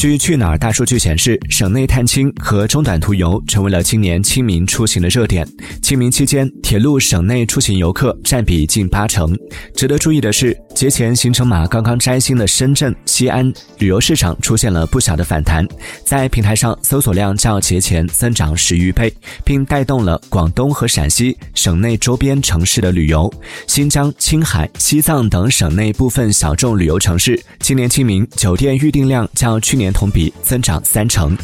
据去哪儿大数据显示，省内探亲和中短途游成为了今年清明出行的热点。清明期间，铁路省内出行游客占比近八成。值得注意的是，节前行程码刚刚摘星的深圳、西安旅游市场出现了不小的反弹，在平台上搜索量较节前增长十余倍，并带动了广东和陕西省内周边城市的旅游。新疆、青海、西藏等省内部分小众旅游城市，今年清明酒店预订量较去年同比增长三成。